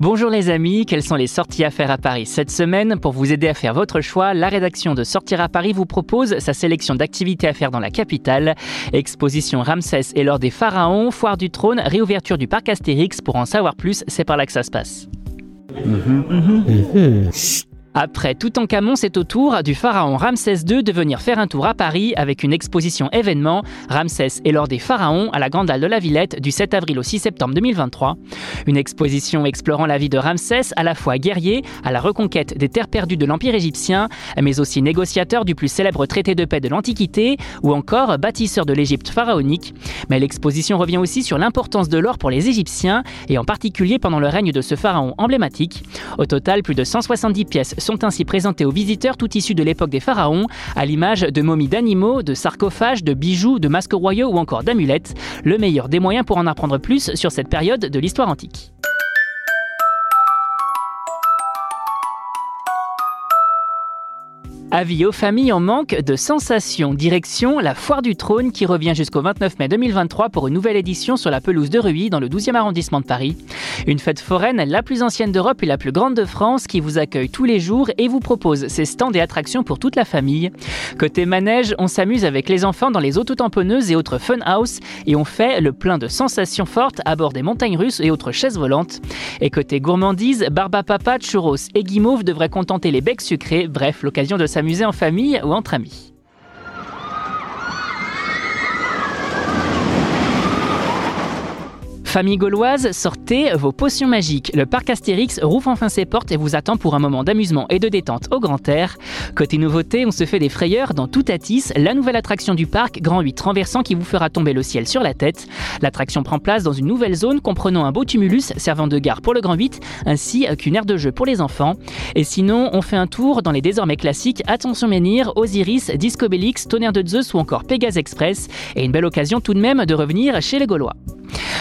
Bonjour les amis, quelles sont les sorties à faire à Paris cette semaine Pour vous aider à faire votre choix, la rédaction de Sortir à Paris vous propose sa sélection d'activités à faire dans la capitale. Exposition Ramsès et l'or des pharaons, foire du trône, réouverture du parc Astérix. Pour en savoir plus, c'est par là que ça se passe. Après Toutankhamon, c'est au tour du pharaon Ramsès II de venir faire un tour à Paris avec une exposition événement Ramsès et l'or des pharaons à la Grande de la Villette du 7 avril au 6 septembre 2023. Une exposition explorant la vie de Ramsès, à la fois guerrier, à la reconquête des terres perdues de l'Empire égyptien, mais aussi négociateur du plus célèbre traité de paix de l'Antiquité ou encore bâtisseur de l'Égypte pharaonique. Mais l'exposition revient aussi sur l'importance de l'or pour les Égyptiens et en particulier pendant le règne de ce pharaon emblématique. Au total, plus de 170 pièces sont ainsi présentés aux visiteurs tout issus de l'époque des pharaons, à l'image de momies d'animaux, de sarcophages, de bijoux, de masques royaux ou encore d'amulettes. Le meilleur des moyens pour en apprendre plus sur cette période de l'histoire antique. Avis aux familles en manque de sensations. Direction la Foire du Trône qui revient jusqu'au 29 mai 2023 pour une nouvelle édition sur la pelouse de Ruy dans le 12e arrondissement de Paris. Une fête foraine la plus ancienne d'Europe et la plus grande de France qui vous accueille tous les jours et vous propose ses stands et attractions pour toute la famille. Côté manège, on s'amuse avec les enfants dans les autotamponneuses et autres fun house et on fait le plein de sensations fortes à bord des montagnes russes et autres chaises volantes. Et côté gourmandise, barba papa, churros et guimauve devraient contenter les becs sucrés, bref, l'occasion de s'amuser Amuser en famille ou entre amis. Famille gauloise, sortez vos potions magiques. Le parc Astérix rouvre enfin ses portes et vous attend pour un moment d'amusement et de détente au grand air. Côté nouveauté, on se fait des frayeurs dans Tout Atis, la nouvelle attraction du parc, Grand 8 renversant qui vous fera tomber le ciel sur la tête. L'attraction prend place dans une nouvelle zone comprenant un beau tumulus servant de gare pour le Grand 8 ainsi qu'une aire de jeu pour les enfants. Et sinon, on fait un tour dans les désormais classiques Attention Menhir, Osiris, Disco Bellix, Tonnerre de Zeus ou encore Pegasus Express. Et une belle occasion tout de même de revenir chez les Gaulois.